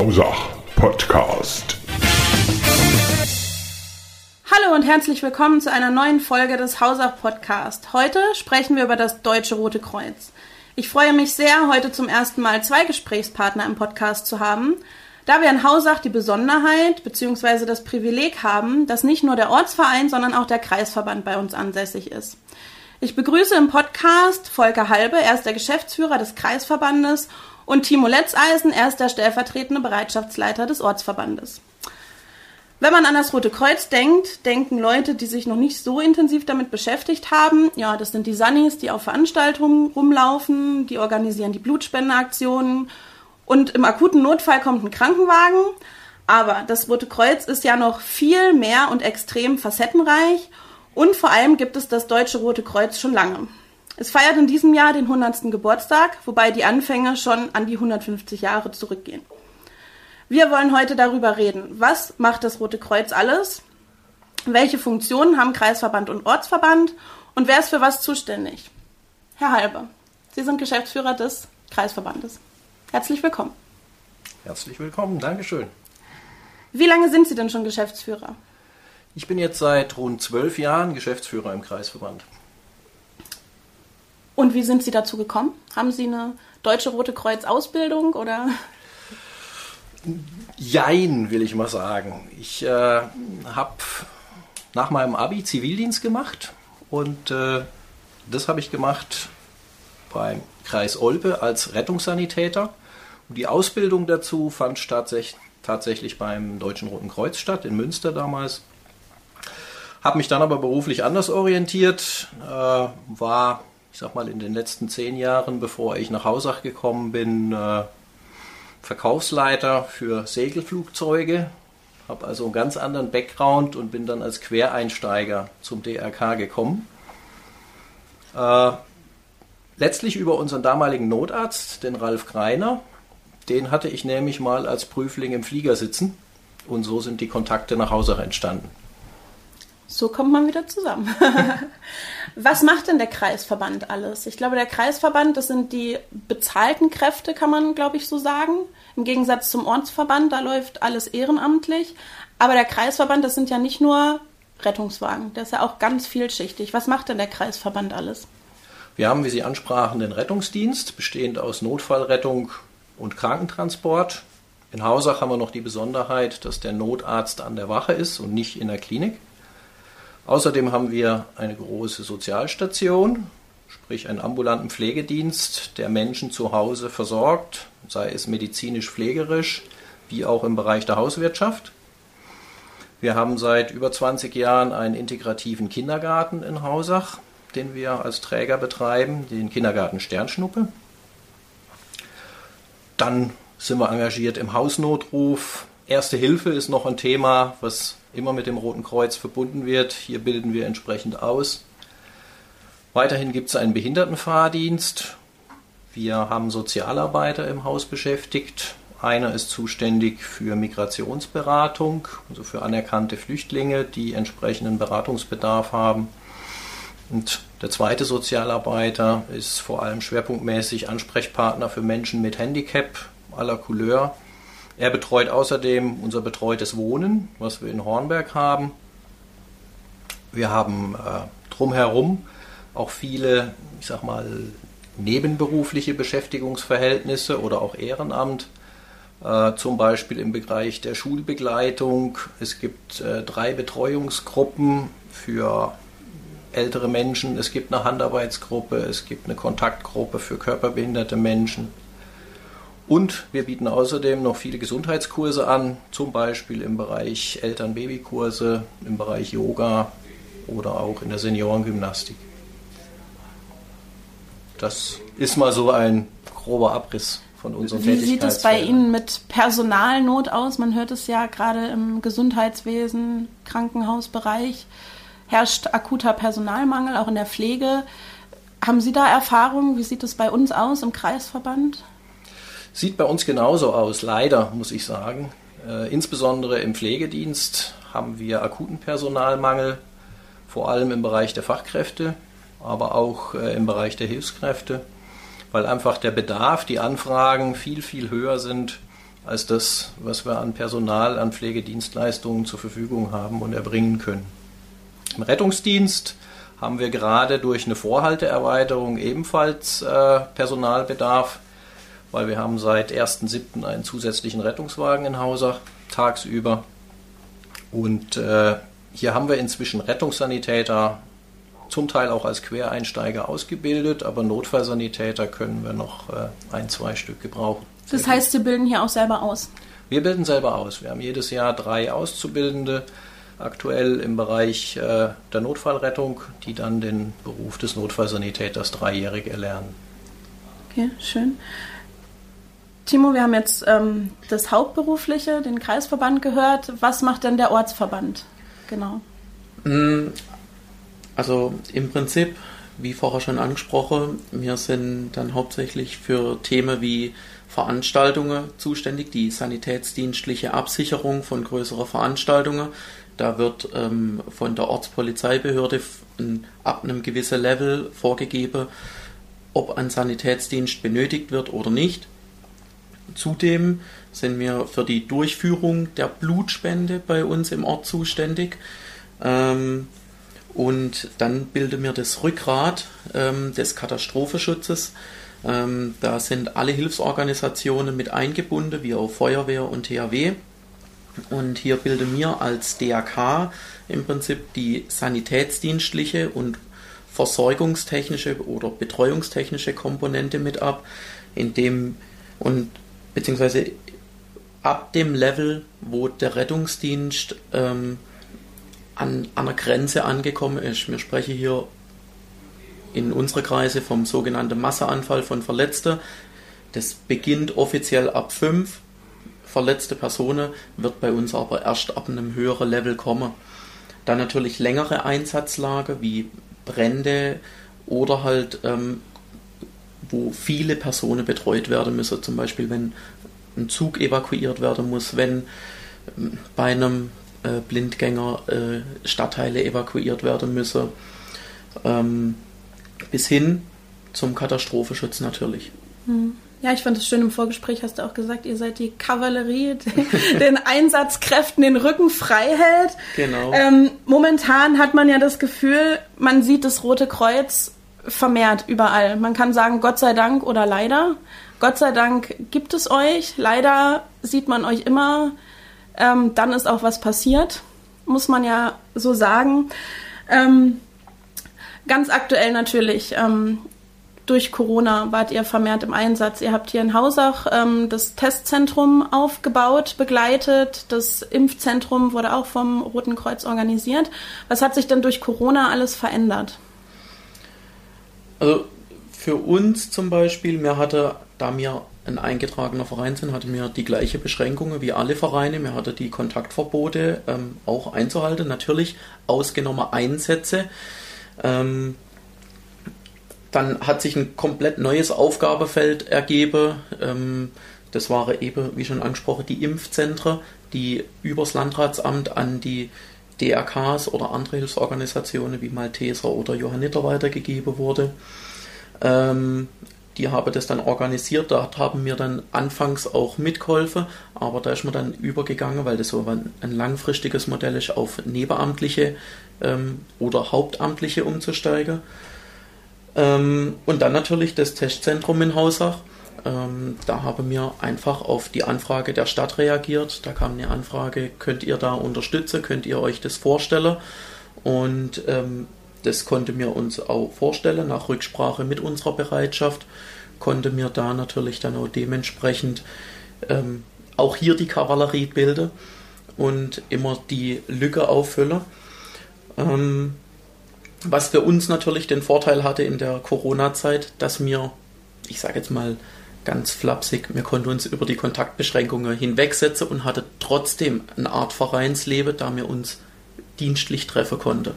Hausach Podcast. Hallo und herzlich willkommen zu einer neuen Folge des Hausach Podcast. Heute sprechen wir über das Deutsche Rote Kreuz. Ich freue mich sehr, heute zum ersten Mal zwei Gesprächspartner im Podcast zu haben, da wir in Hausach die Besonderheit bzw. das Privileg haben, dass nicht nur der Ortsverein, sondern auch der Kreisverband bei uns ansässig ist. Ich begrüße im Podcast Volker Halbe, er ist der Geschäftsführer des Kreisverbandes und Timo Letzeisen, er ist der stellvertretende Bereitschaftsleiter des Ortsverbandes. Wenn man an das Rote Kreuz denkt, denken Leute, die sich noch nicht so intensiv damit beschäftigt haben, ja, das sind die Sunnis, die auf Veranstaltungen rumlaufen, die organisieren die Blutspendeaktionen und im akuten Notfall kommt ein Krankenwagen. Aber das Rote Kreuz ist ja noch viel mehr und extrem facettenreich und vor allem gibt es das Deutsche Rote Kreuz schon lange. Es feiert in diesem Jahr den 100. Geburtstag, wobei die Anfänge schon an die 150 Jahre zurückgehen. Wir wollen heute darüber reden, was macht das Rote Kreuz alles, welche Funktionen haben Kreisverband und Ortsverband und wer ist für was zuständig. Herr Halbe, Sie sind Geschäftsführer des Kreisverbandes. Herzlich willkommen. Herzlich willkommen, Dankeschön. Wie lange sind Sie denn schon Geschäftsführer? Ich bin jetzt seit rund zwölf Jahren Geschäftsführer im Kreisverband. Und wie sind Sie dazu gekommen? Haben Sie eine Deutsche Rote Kreuz Ausbildung oder? Jein, will ich mal sagen. Ich äh, habe nach meinem Abi Zivildienst gemacht und äh, das habe ich gemacht beim Kreis Olpe als Rettungssanitäter. Und die Ausbildung dazu fand tatsächlich, beim Deutschen Roten Kreuz statt, in Münster damals. Habe mich dann aber beruflich anders orientiert, äh, war ich sag mal, in den letzten zehn Jahren, bevor ich nach Hausach gekommen bin, äh, Verkaufsleiter für Segelflugzeuge. Habe also einen ganz anderen Background und bin dann als Quereinsteiger zum DRK gekommen. Äh, letztlich über unseren damaligen Notarzt, den Ralf Greiner. Den hatte ich nämlich mal als Prüfling im Flieger sitzen. Und so sind die Kontakte nach Hausach entstanden. So kommt man wieder zusammen. Was macht denn der Kreisverband alles? Ich glaube, der Kreisverband, das sind die bezahlten Kräfte, kann man, glaube ich, so sagen. Im Gegensatz zum Ortsverband, da läuft alles ehrenamtlich. Aber der Kreisverband, das sind ja nicht nur Rettungswagen, der ist ja auch ganz vielschichtig. Was macht denn der Kreisverband alles? Wir haben, wie Sie ansprachen, den Rettungsdienst, bestehend aus Notfallrettung und Krankentransport. In Hausach haben wir noch die Besonderheit, dass der Notarzt an der Wache ist und nicht in der Klinik. Außerdem haben wir eine große Sozialstation, sprich einen ambulanten Pflegedienst, der Menschen zu Hause versorgt, sei es medizinisch-pflegerisch wie auch im Bereich der Hauswirtschaft. Wir haben seit über 20 Jahren einen integrativen Kindergarten in Hausach, den wir als Träger betreiben, den Kindergarten Sternschnuppe. Dann sind wir engagiert im Hausnotruf. Erste Hilfe ist noch ein Thema, was immer mit dem Roten Kreuz verbunden wird. Hier bilden wir entsprechend aus. Weiterhin gibt es einen Behindertenfahrdienst. Wir haben Sozialarbeiter im Haus beschäftigt. Einer ist zuständig für Migrationsberatung, also für anerkannte Flüchtlinge, die entsprechenden Beratungsbedarf haben. Und der zweite Sozialarbeiter ist vor allem schwerpunktmäßig Ansprechpartner für Menschen mit Handicap aller Couleur er betreut außerdem unser betreutes Wohnen, was wir in Hornberg haben. Wir haben äh, drumherum auch viele, ich sag mal, nebenberufliche Beschäftigungsverhältnisse oder auch Ehrenamt. Äh, zum Beispiel im Bereich der Schulbegleitung. Es gibt äh, drei Betreuungsgruppen für ältere Menschen. Es gibt eine Handarbeitsgruppe, es gibt eine Kontaktgruppe für körperbehinderte Menschen. Und wir bieten außerdem noch viele Gesundheitskurse an, zum Beispiel im Bereich Eltern-Baby-Kurse, im Bereich Yoga oder auch in der Seniorengymnastik. Das ist mal so ein grober Abriss von unserem Wie sieht es bei Ihnen mit Personalnot aus? Man hört es ja gerade im Gesundheitswesen, Krankenhausbereich herrscht akuter Personalmangel, auch in der Pflege. Haben Sie da Erfahrungen? Wie sieht es bei uns aus im Kreisverband? Sieht bei uns genauso aus, leider muss ich sagen. Äh, insbesondere im Pflegedienst haben wir akuten Personalmangel, vor allem im Bereich der Fachkräfte, aber auch äh, im Bereich der Hilfskräfte, weil einfach der Bedarf, die Anfragen viel, viel höher sind, als das, was wir an Personal, an Pflegedienstleistungen zur Verfügung haben und erbringen können. Im Rettungsdienst haben wir gerade durch eine Vorhalteerweiterung ebenfalls äh, Personalbedarf, weil wir haben seit 1.7. einen zusätzlichen Rettungswagen in Hausach tagsüber. Und äh, hier haben wir inzwischen Rettungssanitäter, zum Teil auch als Quereinsteiger ausgebildet, aber Notfallsanitäter können wir noch äh, ein, zwei Stück gebrauchen. Das heißt, Sie bilden hier auch selber aus? Wir bilden selber aus. Wir haben jedes Jahr drei Auszubildende aktuell im Bereich äh, der Notfallrettung, die dann den Beruf des Notfallsanitäters dreijährig erlernen. Okay, schön. Timo, wir haben jetzt ähm, das Hauptberufliche, den Kreisverband gehört. Was macht denn der Ortsverband? Genau. Mm, also im Prinzip, wie vorher schon angesprochen, wir sind dann hauptsächlich für Themen wie Veranstaltungen zuständig, die sanitätsdienstliche Absicherung von größeren Veranstaltungen. Da wird ähm, von der Ortspolizeibehörde ab einem gewissen Level vorgegeben, ob ein Sanitätsdienst benötigt wird oder nicht. Zudem sind wir für die Durchführung der Blutspende bei uns im Ort zuständig. Ähm, und dann bilden wir das Rückgrat ähm, des Katastrophenschutzes. Ähm, da sind alle Hilfsorganisationen mit eingebunden, wie auch Feuerwehr und THW. Und hier bilden wir als DAK im Prinzip die sanitätsdienstliche und versorgungstechnische oder betreuungstechnische Komponente mit ab, indem und beziehungsweise ab dem Level, wo der Rettungsdienst ähm, an, einer Grenze angekommen ist. Wir sprechen hier in unserer Kreise vom sogenannten Masseanfall von Verletzten. Das beginnt offiziell ab fünf verletzte Personen, wird bei uns aber erst ab einem höheren Level kommen. Dann natürlich längere Einsatzlage wie Brände oder halt ähm, wo viele Personen betreut werden müssen, zum Beispiel wenn ein Zug evakuiert werden muss, wenn ähm, bei einem äh, Blindgänger äh, Stadtteile evakuiert werden müssen, ähm, bis hin zum Katastrophenschutz natürlich. Hm. Ja, ich fand es schön im Vorgespräch, hast du auch gesagt, ihr seid die Kavallerie, die den Einsatzkräften den Rücken frei hält. Genau. Ähm, momentan hat man ja das Gefühl, man sieht das Rote Kreuz vermehrt überall. Man kann sagen, Gott sei Dank oder leider. Gott sei Dank gibt es euch. Leider sieht man euch immer. Ähm, dann ist auch was passiert, muss man ja so sagen. Ähm, ganz aktuell natürlich. Ähm, durch Corona wart ihr vermehrt im Einsatz. Ihr habt hier in Hausach ähm, das Testzentrum aufgebaut, begleitet. Das Impfzentrum wurde auch vom Roten Kreuz organisiert. Was hat sich denn durch Corona alles verändert? Also für uns zum Beispiel, mir hatte, da mir ein eingetragener Verein sind, hatte mir die gleiche Beschränkungen wie alle Vereine. Mir hatte die Kontaktverbote ähm, auch einzuhalten. Natürlich ausgenommen Einsätze. Ähm, dann hat sich ein komplett neues Aufgabefeld ergeben. Ähm, das waren eben, wie schon angesprochen, die Impfzentren, die übers Landratsamt an die DRKs oder andere Hilfsorganisationen wie Malteser oder Johanniter weitergegeben wurde. Ähm, die haben das dann organisiert, dort haben wir dann anfangs auch mitgeholfen, aber da ist man dann übergegangen, weil das so ein, ein langfristiges Modell ist, auf Nebenamtliche ähm, oder Hauptamtliche umzusteigen. Ähm, und dann natürlich das Testzentrum in Hausach. Ähm, da haben wir einfach auf die Anfrage der Stadt reagiert. Da kam eine Anfrage, könnt ihr da unterstützen, könnt ihr euch das vorstellen? Und ähm, das konnte mir uns auch vorstellen, nach Rücksprache mit unserer Bereitschaft, konnte mir da natürlich dann auch dementsprechend ähm, auch hier die Kavallerie bilden und immer die Lücke auffüllen. Ähm, was für uns natürlich den Vorteil hatte in der Corona-Zeit, dass wir, ich sage jetzt mal ganz flapsig, wir konnten uns über die Kontaktbeschränkungen hinwegsetzen und hatte trotzdem eine Art Vereinsleben, da wir uns dienstlich treffen konnten.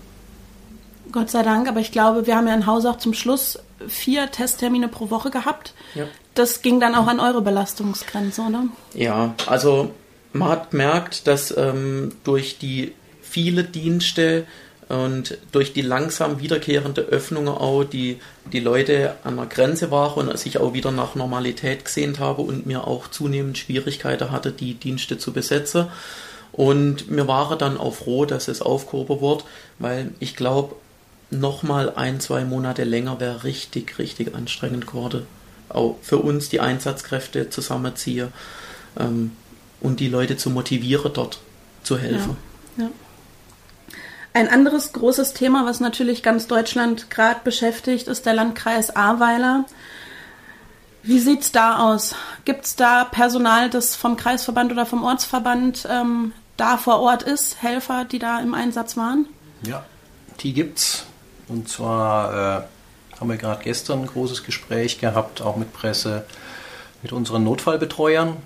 Gott sei Dank, aber ich glaube, wir haben ja in Haus auch zum Schluss vier Testtermine pro Woche gehabt. Ja. Das ging dann auch an eure Belastungsgrenze, oder? Ja, also man hat gemerkt, dass ähm, durch die viele Dienste Und durch die langsam wiederkehrende Öffnung auch, die die Leute an der Grenze waren und sich auch wieder nach Normalität gesehnt habe und mir auch zunehmend Schwierigkeiten hatte, die Dienste zu besetzen. Und mir war dann auch froh, dass es aufgehoben wird, weil ich glaube, nochmal ein, zwei Monate länger wäre richtig, richtig anstrengend geworden. Auch für uns die Einsatzkräfte zusammenziehen ähm, und die Leute zu motivieren, dort zu helfen. Ja, ja. Ein anderes großes Thema, was natürlich ganz Deutschland gerade beschäftigt, ist der Landkreis Ahrweiler. Wie sieht's da aus? Gibt es da Personal, das vom Kreisverband oder vom Ortsverband ähm, da vor Ort ist, Helfer, die da im Einsatz waren? Ja, die gibt's. Und zwar äh, haben wir gerade gestern ein großes Gespräch gehabt, auch mit Presse, mit unseren Notfallbetreuern.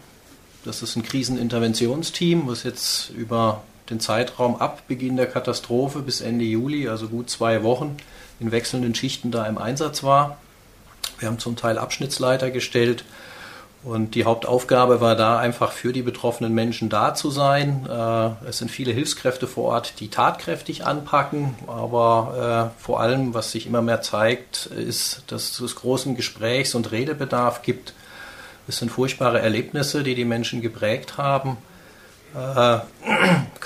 Das ist ein Kriseninterventionsteam, was jetzt über den Zeitraum ab Beginn der Katastrophe bis Ende Juli, also gut zwei Wochen, in wechselnden Schichten da im Einsatz war. Wir haben zum Teil Abschnittsleiter gestellt und die Hauptaufgabe war da einfach für die betroffenen Menschen da zu sein. Äh, es sind viele Hilfskräfte vor Ort, die tatkräftig anpacken, aber äh, vor allem, was sich immer mehr zeigt, ist, dass es großen Gesprächs- und Redebedarf gibt. Es sind furchtbare Erlebnisse, die die Menschen geprägt haben äh,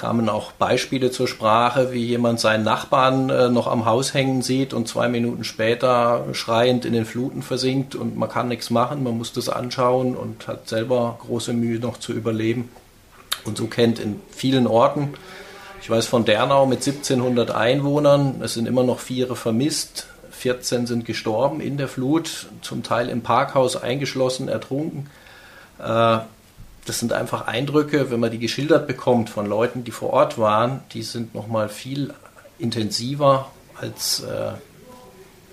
kamen auch Beispiele zur Sprache, wie jemand seinen Nachbarn äh, noch am Haus hängen sieht und zwei Minuten später schreiend in den Fluten versinkt und man kann nichts machen, man muss das anschauen und hat selber große Mühe noch zu überleben. Und so kennt in vielen Orten, ich weiß von Dernau mit 1700 Einwohnern, es sind immer noch vier vermisst, 14 sind gestorben in der Flut, zum Teil im Parkhaus eingeschlossen, ertrunken. Äh, das sind einfach Eindrücke, wenn man die geschildert bekommt von Leuten, die vor Ort waren, die sind nochmal viel intensiver, als äh,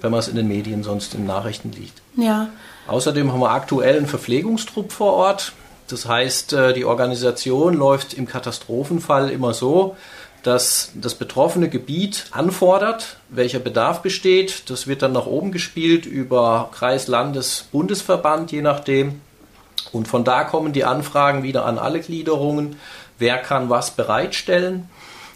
wenn man es in den Medien sonst in Nachrichten liest. Ja. Außerdem haben wir aktuell einen Verpflegungstrupp vor Ort. Das heißt, äh, die Organisation läuft im Katastrophenfall immer so, dass das betroffene Gebiet anfordert, welcher Bedarf besteht. Das wird dann nach oben gespielt über Kreis, Landes, Bundesverband, je nachdem. Und von da kommen die Anfragen wieder an alle Gliederungen, wer kann was bereitstellen.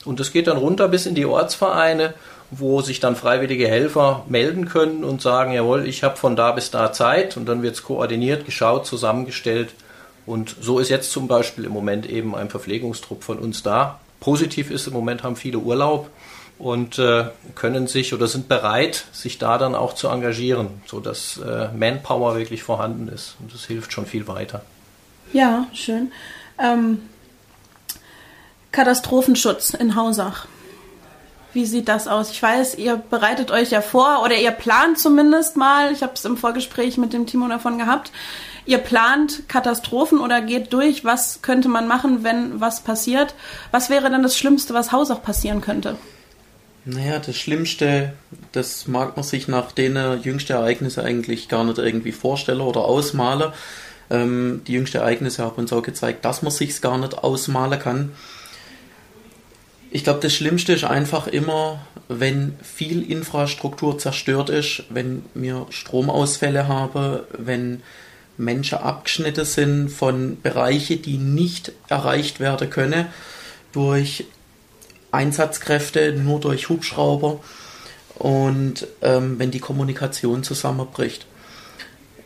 Und das geht dann runter bis in die Ortsvereine, wo sich dann freiwillige Helfer melden können und sagen, jawohl, ich habe von da bis da Zeit und dann wird es koordiniert, geschaut, zusammengestellt. Und so ist jetzt zum Beispiel im Moment eben ein Verpflegungstrupp von uns da. Positiv ist, im Moment haben viele Urlaub und äh, können sich oder sind bereit, sich da dann auch zu engagieren, sodass äh, Manpower wirklich vorhanden ist. Und das hilft schon viel weiter. Ja, schön. Ähm, Katastrophenschutz in Hausach. Wie sieht das aus? Ich weiß, ihr bereitet euch ja vor oder ihr plant zumindest mal, ich habe es im Vorgespräch mit dem Timo davon gehabt, ihr plant Katastrophen oder geht durch, was könnte man machen, wenn was passiert. Was wäre dann das Schlimmste, was Hausach passieren könnte? Naja, das Schlimmste, das mag man sich nach den jüngsten Ereignissen eigentlich gar nicht irgendwie vorstellen oder ausmalen. Ähm, die jüngsten Ereignisse haben uns auch gezeigt, dass man sich gar nicht ausmalen kann. Ich glaube, das Schlimmste ist einfach immer, wenn viel Infrastruktur zerstört ist, wenn wir Stromausfälle haben, wenn Menschen abgeschnitten sind von Bereichen, die nicht erreicht werden können durch Einsatzkräfte nur durch Hubschrauber und ähm, wenn die Kommunikation zusammenbricht.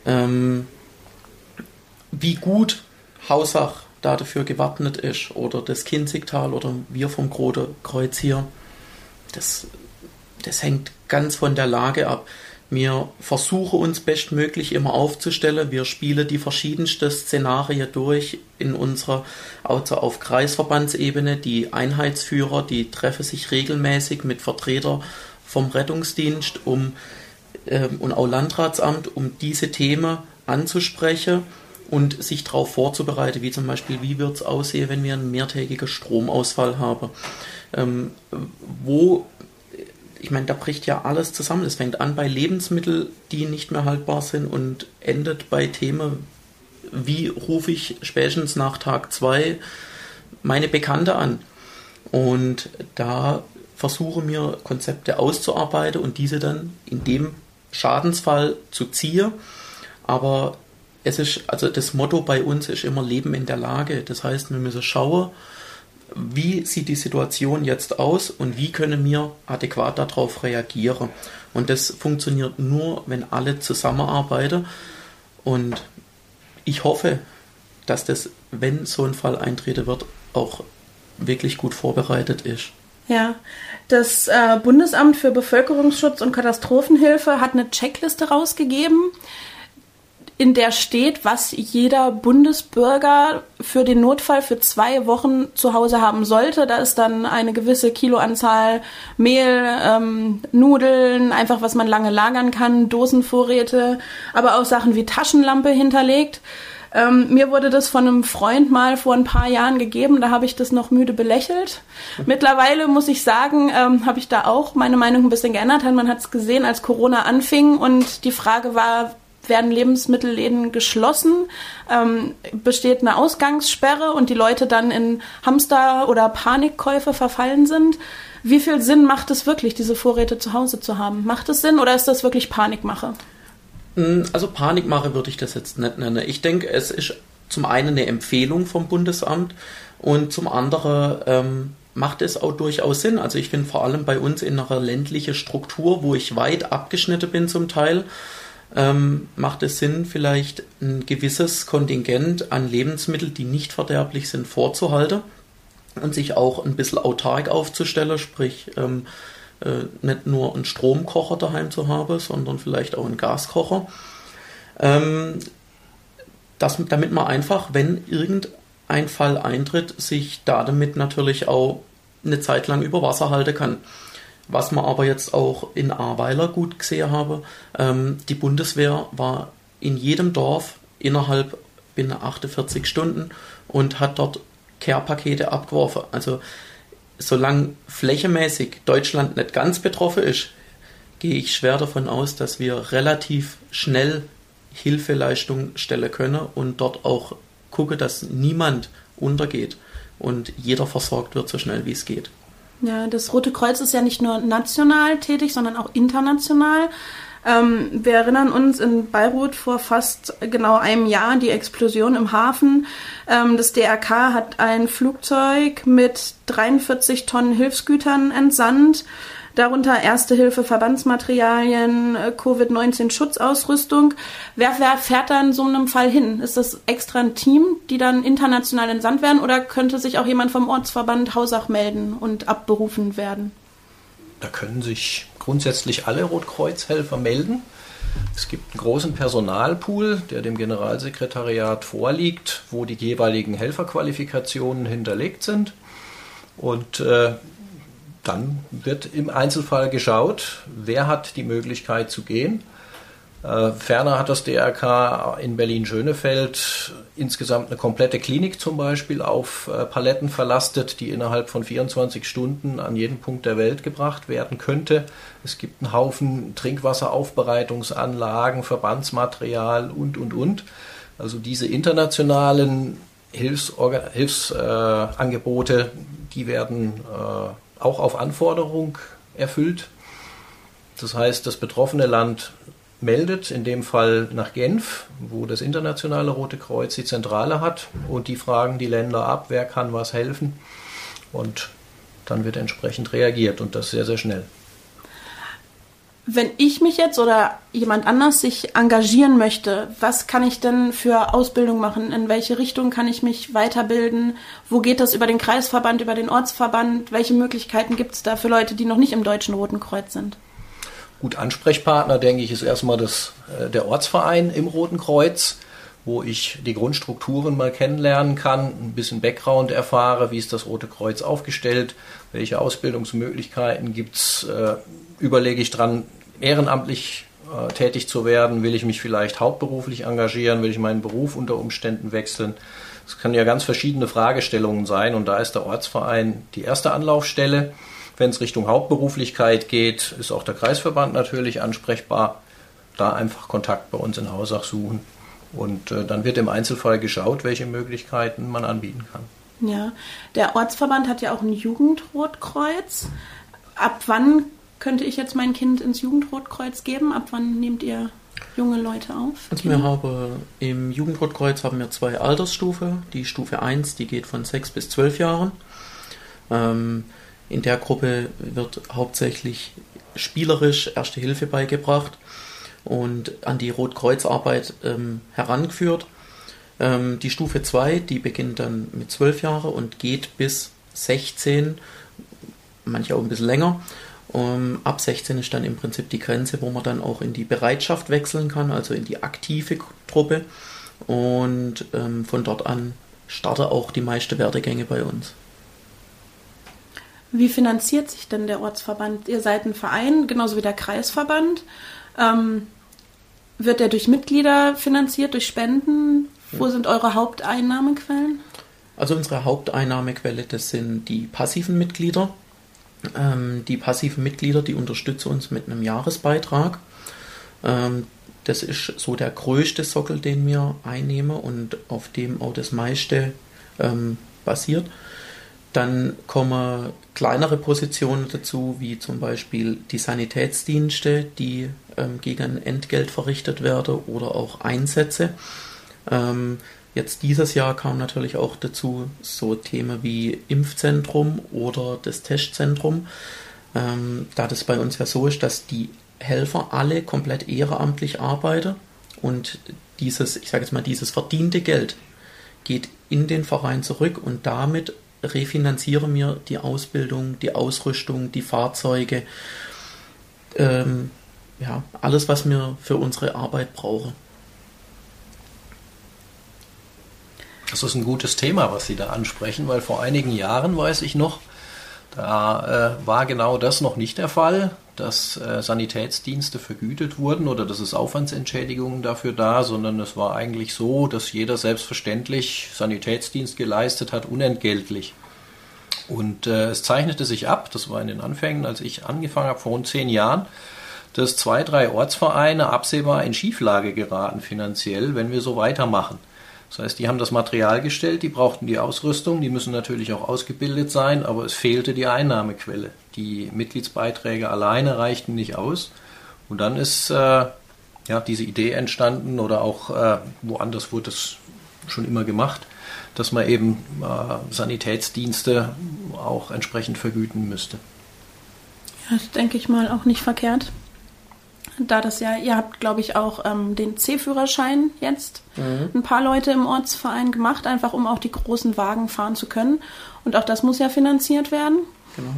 Ähm, wie gut Hausach da dafür gewappnet ist oder das Kinzigtal oder wir vom Grote Kreuz hier, das, das hängt ganz von der Lage ab. Wir versuchen uns bestmöglich immer aufzustellen. Wir spielen die verschiedensten Szenarien durch in unserer, also auf Kreisverbandsebene. Die Einheitsführer, die treffen sich regelmäßig mit Vertretern vom Rettungsdienst um, äh, und auch Landratsamt, um diese Themen anzusprechen und sich darauf vorzubereiten, wie zum Beispiel, wie wird es aussehen, wenn wir einen mehrtägigen Stromausfall haben. Ähm, wo ich meine, da bricht ja alles zusammen. Es fängt an bei Lebensmitteln, die nicht mehr haltbar sind und endet bei Themen, wie rufe ich spätestens nach Tag 2 meine Bekannte an. Und da versuche mir Konzepte auszuarbeiten und diese dann in dem Schadensfall zu ziehen. Aber es ist, also das Motto bei uns ist immer Leben in der Lage. Das heißt, wir müssen schauen, wie sieht die Situation jetzt aus und wie können wir adäquat darauf reagieren. Und das funktioniert nur, wenn alle zusammenarbeiten. Und ich hoffe, dass das, wenn so ein Fall eintreten wird, auch wirklich gut vorbereitet ist. Ja, das äh, Bundesamt für Bevölkerungsschutz und Katastrophenhilfe hat eine Checkliste rausgegeben, in der steht, was jeder Bundesbürger für den Notfall für zwei Wochen zu Hause haben sollte. Da ist dann eine gewisse Kiloanzahl Mehl, ähm, Nudeln, einfach was man lange lagern kann, Dosenvorräte, aber auch Sachen wie Taschenlampe hinterlegt. Ähm, mir wurde das von einem Freund mal vor ein paar Jahren gegeben, da habe ich das noch müde belächelt. Mittlerweile muss ich sagen, ähm, habe ich da auch meine Meinung ein bisschen geändert. Man hat es gesehen, als Corona anfing und die Frage war, werden Lebensmittelläden geschlossen, ähm, besteht eine Ausgangssperre und die Leute dann in Hamster- oder Panikkäufe verfallen sind. Wie viel Sinn macht es wirklich, diese Vorräte zu Hause zu haben? Macht es Sinn oder ist das wirklich Panikmache? Hm, also Panikmache würde ich das jetzt nicht nennen. Ich denke, es ist zum einen eine Empfehlung vom Bundesamt und zum anderen ähm, macht es auch durchaus Sinn. Also ich finde vor allem bei uns in einer ländlichen Struktur, wo ich weit abgeschnitten bin zum Teil, ähm, macht es Sinn, vielleicht ein gewisses Kontingent an Lebensmitteln, die nicht verderblich sind, vorzuhalten und sich auch ein bisschen autark aufzustellen, sprich ähm, äh, nicht nur einen Stromkocher daheim zu haben, sondern vielleicht auch einen Gaskocher. Ähm, das, damit man einfach, wenn irgendein Fall eintritt, sich da damit natürlich auch eine Zeit lang über Wasser halten kann. Was man aber jetzt auch in Ahrweiler gut gesehen habe, ähm, die Bundeswehr war in jedem Dorf innerhalb binnen 48 Stunden und hat dort Care-Pakete abgeworfen. Also solange flächemäßig Deutschland nicht ganz betroffen ist, gehe ich schwer davon aus, dass wir relativ schnell Hilfeleistung stellen können und dort auch gucken, dass niemand untergeht und jeder versorgt wird so schnell wie es geht. Ja, das Rote Kreuz ist ja nicht nur national tätig, sondern auch international. Ähm, wir erinnern uns in Beirut vor fast genau einem Jahr die Explosion im Hafen. Ähm, das DRK hat ein Flugzeug mit 43 Tonnen Hilfsgütern entsandt darunter Erste Hilfe, Verbandsmaterialien, äh, Covid-19-Schutzausrüstung. Wer, wer fährt da in so einem Fall hin? Ist das extra ein Team, die dann international entsandt werden oder könnte sich auch jemand vom Ortsverband Hausach melden und abberufen werden? Da können sich grundsätzlich alle Rotkreuzhelfer melden. Es gibt einen großen Personalpool, der dem Generalsekretariat vorliegt, wo die jeweiligen Helferqualifikationen hinterlegt sind. Und äh, dann wird im Einzelfall geschaut, wer hat die Möglichkeit zu gehen. Äh, ferner hat das DRK in Berlin-Schönefeld insgesamt eine komplette Klinik zum Beispiel auf äh, Paletten verlastet, die innerhalb von 24 Stunden an jeden Punkt der Welt gebracht werden könnte. Es gibt einen Haufen Trinkwasseraufbereitungsanlagen, Verbandsmaterial und, und, und. Also diese internationalen Hilfsangebote, Hilfs, äh, die werden äh, auch auf Anforderung erfüllt. Das heißt, das betroffene Land meldet, in dem Fall nach Genf, wo das internationale Rote Kreuz die Zentrale hat, und die fragen die Länder ab, wer kann was helfen. Und dann wird entsprechend reagiert und das sehr, sehr schnell wenn ich mich jetzt oder jemand anders sich engagieren möchte, was kann ich denn für Ausbildung machen? In welche Richtung kann ich mich weiterbilden? Wo geht das über den Kreisverband, über den Ortsverband? Welche Möglichkeiten gibt es da für Leute, die noch nicht im Deutschen Roten Kreuz sind? Gut, Ansprechpartner, denke ich, ist erstmal das, äh, der Ortsverein im Roten Kreuz, wo ich die Grundstrukturen mal kennenlernen kann, ein bisschen Background erfahre, wie ist das Rote Kreuz aufgestellt, welche Ausbildungsmöglichkeiten gibt es, äh, überlege ich dran, ehrenamtlich äh, tätig zu werden? Will ich mich vielleicht hauptberuflich engagieren? Will ich meinen Beruf unter Umständen wechseln? Es kann ja ganz verschiedene Fragestellungen sein und da ist der Ortsverein die erste Anlaufstelle. Wenn es Richtung Hauptberuflichkeit geht, ist auch der Kreisverband natürlich ansprechbar. Da einfach Kontakt bei uns in Hausach suchen und äh, dann wird im Einzelfall geschaut, welche Möglichkeiten man anbieten kann. Ja, der Ortsverband hat ja auch ein Jugendrotkreuz. Ab wann könnte ich jetzt mein Kind ins Jugendrotkreuz geben? Ab wann nehmt ihr junge Leute auf? Also wir haben im Jugendrotkreuz haben wir zwei Altersstufen. Die Stufe 1, die geht von 6 bis 12 Jahren. Ähm, in der Gruppe wird hauptsächlich spielerisch Erste Hilfe beigebracht und an die Rotkreuzarbeit ähm, herangeführt. Ähm, die Stufe 2, die beginnt dann mit 12 Jahren und geht bis 16, manche auch ein bisschen länger. Um, ab 16 ist dann im Prinzip die Grenze, wo man dann auch in die Bereitschaft wechseln kann, also in die aktive Truppe. Und ähm, von dort an starten auch die meisten Werdegänge bei uns. Wie finanziert sich denn der Ortsverband? Ihr seid ein Verein, genauso wie der Kreisverband. Ähm, wird der durch Mitglieder finanziert, durch Spenden? Wo sind eure Haupteinnahmequellen? Also unsere Haupteinnahmequelle, das sind die passiven Mitglieder. Ähm, die passiven Mitglieder, die unterstützen uns mit einem Jahresbeitrag. Ähm, das ist so der größte Sockel, den wir einnehmen und auf dem auch das meiste ähm, basiert. Dann kommen kleinere Positionen dazu, wie zum Beispiel die Sanitätsdienste, die ähm, gegen Entgelt verrichtet werden oder auch Einsätze. Ähm, jetzt dieses Jahr kam natürlich auch dazu so Themen wie Impfzentrum oder das Testzentrum. Ähm, da das bei uns ja so ist, dass die Helfer alle komplett ehrenamtlich arbeiten und dieses, ich sage jetzt mal, dieses verdiente Geld geht in den Verein zurück und damit refinanziere mir die Ausbildung, die Ausrüstung, die Fahrzeuge, ähm, ja, alles, was wir für unsere Arbeit brauchen. Das ist ein gutes Thema, was Sie da ansprechen, weil vor einigen Jahren, weiß ich noch, da äh, war genau das noch nicht der Fall, dass äh, Sanitätsdienste vergütet wurden oder dass es Aufwandsentschädigungen dafür da, sondern es war eigentlich so, dass jeder selbstverständlich Sanitätsdienst geleistet hat, unentgeltlich. Und äh, es zeichnete sich ab, das war in den Anfängen, als ich angefangen habe, vor rund zehn Jahren, dass zwei, drei Ortsvereine absehbar in Schieflage geraten finanziell, wenn wir so weitermachen. Das heißt, die haben das Material gestellt, die brauchten die Ausrüstung, die müssen natürlich auch ausgebildet sein, aber es fehlte die Einnahmequelle. Die Mitgliedsbeiträge alleine reichten nicht aus. Und dann ist äh, ja, diese Idee entstanden oder auch äh, woanders wurde es schon immer gemacht, dass man eben äh, Sanitätsdienste auch entsprechend vergüten müsste. Ja, das denke ich mal auch nicht verkehrt da das ja, ihr habt, glaube ich, auch ähm, den C-Führerschein jetzt mhm. ein paar Leute im Ortsverein gemacht, einfach um auch die großen Wagen fahren zu können. Und auch das muss ja finanziert werden. Genau.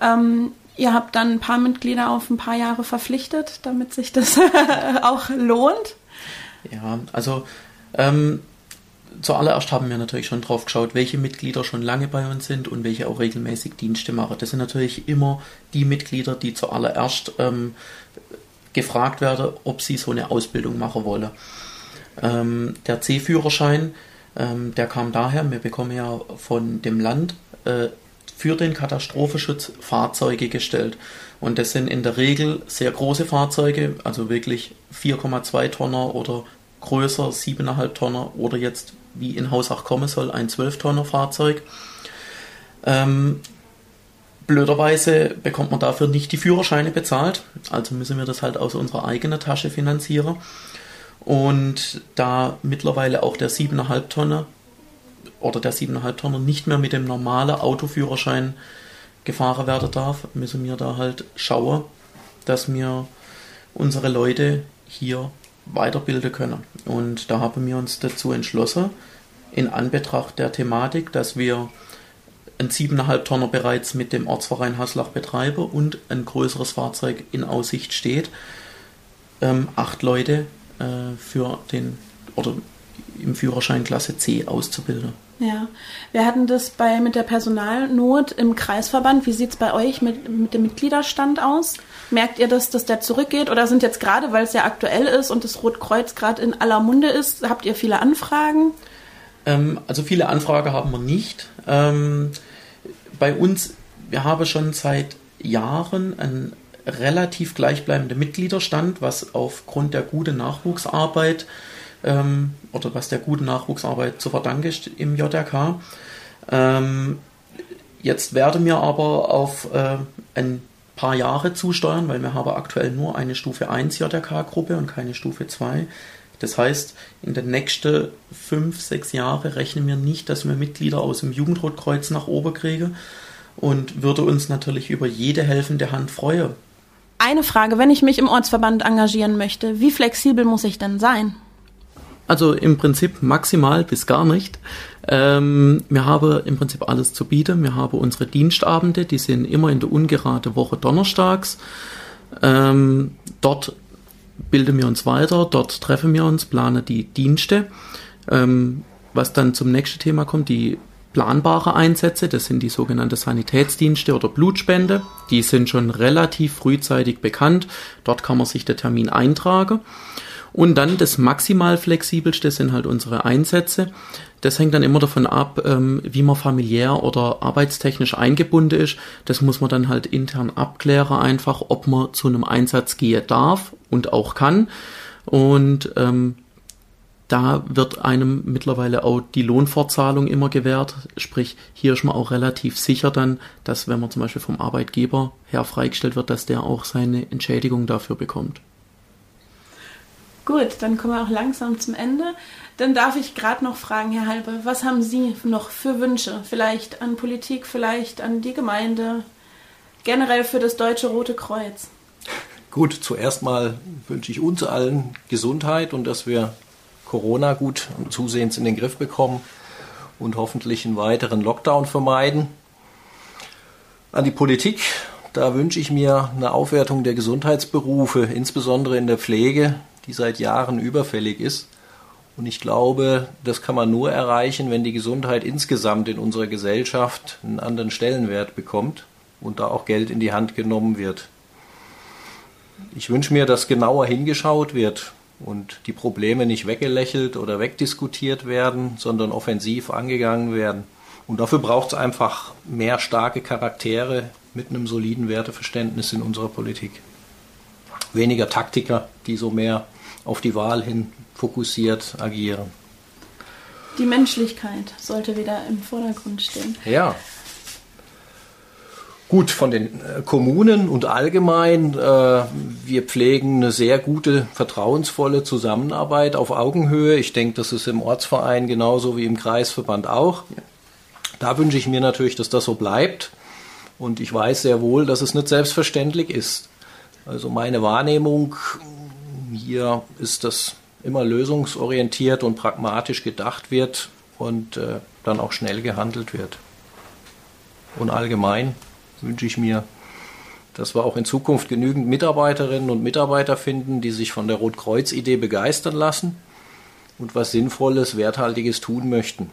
Ähm, ihr habt dann ein paar Mitglieder auf ein paar Jahre verpflichtet, damit sich das auch lohnt. Ja, also ähm, zuallererst haben wir natürlich schon drauf geschaut, welche Mitglieder schon lange bei uns sind und welche auch regelmäßig Dienste machen. Das sind natürlich immer die Mitglieder, die zuallererst ähm, gefragt werde, ob sie so eine Ausbildung machen wolle. Ähm, der C-Führerschein, ähm, der kam daher, wir bekommen ja von dem Land äh, für den Katastrophenschutz Fahrzeuge gestellt. Und das sind in der Regel sehr große Fahrzeuge, also wirklich 4,2 Tonner oder größer 7,5 Tonner oder jetzt wie in Hausach kommen soll, ein 12 Tonner Fahrzeug. Ähm, Blöderweise bekommt man dafür nicht die Führerscheine bezahlt, also müssen wir das halt aus unserer eigenen Tasche finanzieren. Und da mittlerweile auch der 7,5 Tonner oder der 7,5 Tonner nicht mehr mit dem normalen Autoführerschein gefahren werden darf, müssen wir da halt schauen, dass wir unsere Leute hier weiterbilden können. Und da haben wir uns dazu entschlossen, in Anbetracht der Thematik, dass wir ein 7,5 Tonner bereits mit dem Ortsverein Haslach betreibe und ein größeres Fahrzeug in Aussicht steht. Ähm, acht Leute äh, für den oder im Führerschein Klasse C auszubilden. Ja, wir hatten das bei mit der Personalnot im Kreisverband. Wie sieht es bei euch mit, mit dem Mitgliederstand aus? Merkt ihr, dass, dass der zurückgeht oder sind jetzt gerade, weil es ja aktuell ist und das Rotkreuz gerade in aller Munde ist, habt ihr viele Anfragen? Ähm, also viele Anfragen haben wir nicht. Ähm, bei uns, wir haben schon seit Jahren einen relativ gleichbleibenden Mitgliederstand, was aufgrund der guten Nachwuchsarbeit ähm, oder was der guten Nachwuchsarbeit zu verdanken ist im JRK. Ähm, jetzt werden wir aber auf äh, ein paar Jahre zusteuern, weil wir haben aktuell nur eine Stufe 1 JRK-Gruppe und keine Stufe 2. Das heißt, in den nächsten fünf, sechs Jahren rechnen wir nicht, dass wir Mitglieder aus dem Jugendrotkreuz nach oben kriegen. und würde uns natürlich über jede helfende Hand freuen. Eine Frage, wenn ich mich im Ortsverband engagieren möchte, wie flexibel muss ich denn sein? Also im Prinzip maximal bis gar nicht. Ähm, wir haben im Prinzip alles zu bieten. Wir haben unsere Dienstabende, die sind immer in der ungerade Woche donnerstags. Ähm, dort bilden wir uns weiter, dort treffen wir uns, planen die Dienste. Ähm, was dann zum nächsten Thema kommt, die planbare Einsätze, das sind die sogenannten Sanitätsdienste oder Blutspende. Die sind schon relativ frühzeitig bekannt. Dort kann man sich der Termin eintragen. Und dann das maximal flexibelste sind halt unsere Einsätze. Das hängt dann immer davon ab, ähm, wie man familiär oder arbeitstechnisch eingebunden ist. Das muss man dann halt intern abklären einfach, ob man zu einem Einsatz gehen darf und auch kann. Und ähm, da wird einem mittlerweile auch die Lohnfortzahlung immer gewährt. Sprich, hier ist man auch relativ sicher dann, dass wenn man zum Beispiel vom Arbeitgeber her freigestellt wird, dass der auch seine Entschädigung dafür bekommt. Gut, dann kommen wir auch langsam zum Ende. Dann darf ich gerade noch fragen, Herr Halbe, was haben Sie noch für Wünsche? Vielleicht an Politik, vielleicht an die Gemeinde, generell für das Deutsche Rote Kreuz? Gut, zuerst mal wünsche ich uns allen Gesundheit und dass wir Corona gut und zusehends in den Griff bekommen und hoffentlich einen weiteren Lockdown vermeiden. An die Politik, da wünsche ich mir eine Aufwertung der Gesundheitsberufe, insbesondere in der Pflege, die seit Jahren überfällig ist. Und ich glaube, das kann man nur erreichen, wenn die Gesundheit insgesamt in unserer Gesellschaft einen anderen Stellenwert bekommt und da auch Geld in die Hand genommen wird. Ich wünsche mir, dass genauer hingeschaut wird und die Probleme nicht weggelächelt oder wegdiskutiert werden, sondern offensiv angegangen werden. Und dafür braucht es einfach mehr starke Charaktere mit einem soliden Werteverständnis in unserer Politik. Weniger Taktiker, die so mehr auf die Wahl hin fokussiert agieren. Die Menschlichkeit sollte wieder im Vordergrund stehen. Ja. Gut, von den äh, Kommunen und allgemein, äh, wir pflegen eine sehr gute, vertrauensvolle Zusammenarbeit auf Augenhöhe. Ich denke, das ist im Ortsverein genauso wie im Kreisverband auch. Da wünsche ich mir natürlich, dass das so bleibt. Und ich weiß sehr wohl, dass es nicht selbstverständlich ist. Also meine Wahrnehmung hier ist, dass immer lösungsorientiert und pragmatisch gedacht wird und äh, dann auch schnell gehandelt wird. Und allgemein wünsche ich mir, dass wir auch in Zukunft genügend Mitarbeiterinnen und Mitarbeiter finden, die sich von der Rotkreuz-Idee begeistern lassen und was Sinnvolles, Werthaltiges tun möchten.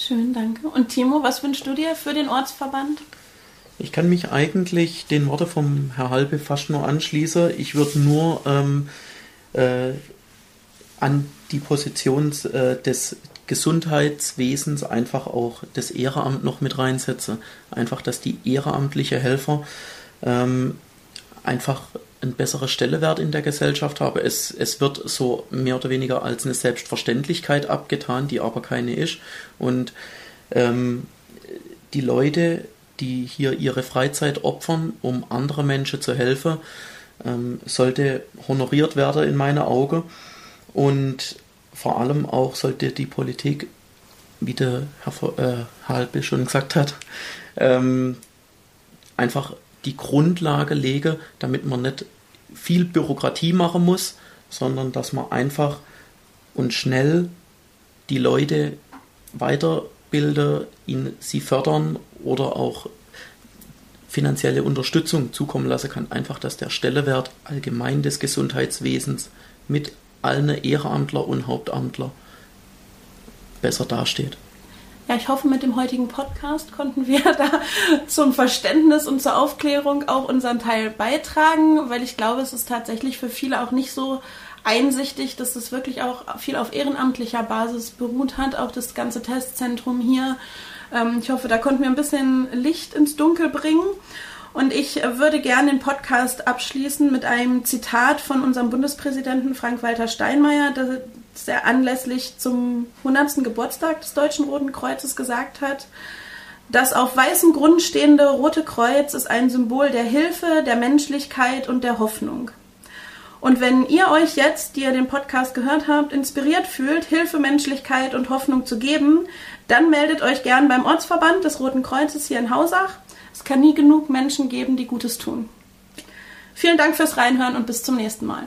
Schön, danke. Und Timo, was wünschst du dir für den Ortsverband? Ich kann mich eigentlich den Worten vom Herr Halbe fast nur anschließen. Ich würde nur ähm, äh, an die Position äh, des Gesundheitswesens einfach auch das Ehrenamt noch mit reinsetzen. Einfach, dass die ehrenamtliche Helfer ähm, einfach ein besserer Stellewert in der Gesellschaft haben. Es, es wird so mehr oder weniger als eine Selbstverständlichkeit abgetan, die aber keine ist. Und ähm, die Leute die hier ihre Freizeit opfern, um andere Menschen zu helfen, ähm, sollte honoriert werden in meinen Augen. Und vor allem auch sollte die Politik, wie der Herr äh, Halbe schon gesagt hat, ähm, einfach die Grundlage legen, damit man nicht viel Bürokratie machen muss, sondern dass man einfach und schnell die Leute weiterbilden, ihn, sie fördern oder auch finanzielle Unterstützung zukommen lassen kann. Einfach, dass der Stellewert allgemein des Gesundheitswesens mit allen Ehrenamtler und Hauptamtler besser dasteht. Ja, ich hoffe, mit dem heutigen Podcast konnten wir da zum Verständnis und zur Aufklärung auch unseren Teil beitragen, weil ich glaube, es ist tatsächlich für viele auch nicht so einsichtig, dass es wirklich auch viel auf ehrenamtlicher Basis beruht hat, auch das ganze Testzentrum hier ähm, ich hoffe, da konnten wir ein bisschen Licht ins Dunkel bringen. Und ich würde gerne den Podcast abschließen mit einem Zitat von unserem Bundespräsidenten Frank-Walter Steinmeier, er anlässlich zum 100. Geburtstag des Deutschen Roten Kreuzes gesagt hat. Das auf weißem Grund stehende Rote Kreuz ist ein Symbol der Hilfe, der Menschlichkeit und der Hoffnung. Und wenn ihr euch jetzt, die ihr den Podcast gehört habt, inspiriert fühlt, Hilfe, Menschlichkeit und Hoffnung zu geben, dann meldet euch gern beim Ortsverband des Roten Kreuzes hier in Hausach. Es kann nie genug Menschen geben, die Gutes tun. Vielen Dank fürs Reinhören und bis zum nächsten Mal.